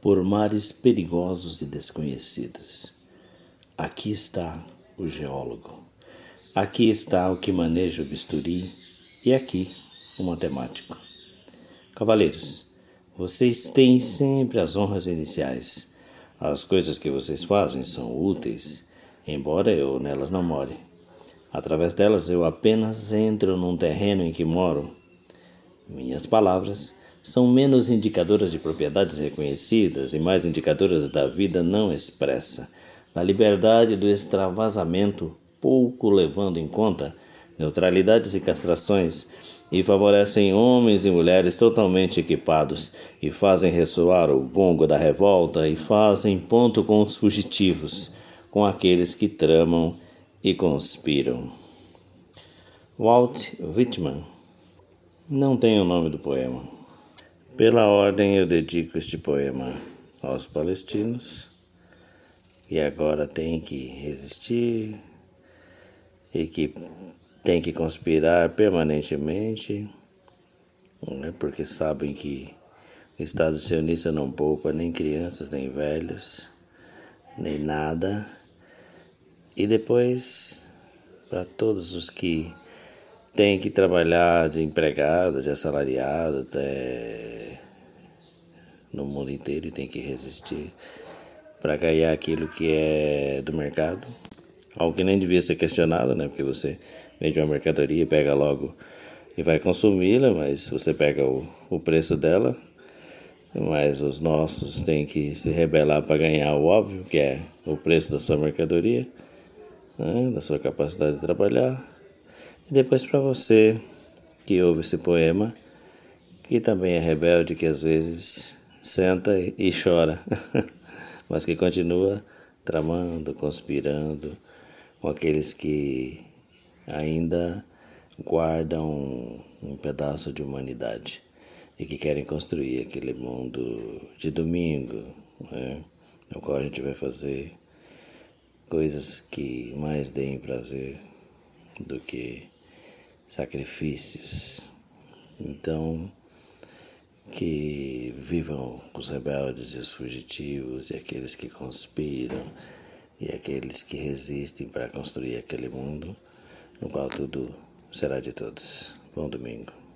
por mares perigosos e desconhecidos. Aqui está o geólogo. Aqui está o que maneja o bisturi e aqui o matemático. Cavaleiros, vocês têm sempre as honras iniciais. As coisas que vocês fazem são úteis, embora eu nelas não more. Através delas eu apenas entro num terreno em que moro. Minhas palavras são menos indicadoras de propriedades reconhecidas e mais indicadoras da vida não expressa, da liberdade do extravasamento, pouco levando em conta neutralidades e castrações, e favorecem homens e mulheres totalmente equipados, e fazem ressoar o gongo da revolta, e fazem ponto com os fugitivos, com aqueles que tramam e conspiram. Walt Whitman não tem o nome do poema. Pela ordem, eu dedico este poema aos palestinos que agora têm que resistir e que têm que conspirar permanentemente, né, porque sabem que o Estado sionista não poupa nem crianças, nem velhos, nem nada. E depois, para todos os que têm que trabalhar de empregado, de assalariado, até no mundo inteiro e tem que resistir para ganhar aquilo que é do mercado. Algo que nem devia ser questionado, né? Porque você vende uma mercadoria, pega logo e vai consumi-la, mas você pega o, o preço dela. Mas os nossos têm que se rebelar para ganhar o óbvio, que é o preço da sua mercadoria, né? da sua capacidade de trabalhar. E depois para você que ouve esse poema, que também é rebelde, que às vezes senta e chora, mas que continua tramando, conspirando com aqueles que ainda guardam um pedaço de humanidade e que querem construir aquele mundo de domingo, né, no qual a gente vai fazer coisas que mais deem prazer do que sacrifícios. Então, que vivam os rebeldes e os fugitivos, e aqueles que conspiram, e aqueles que resistem para construir aquele mundo no qual tudo será de todos. Bom domingo.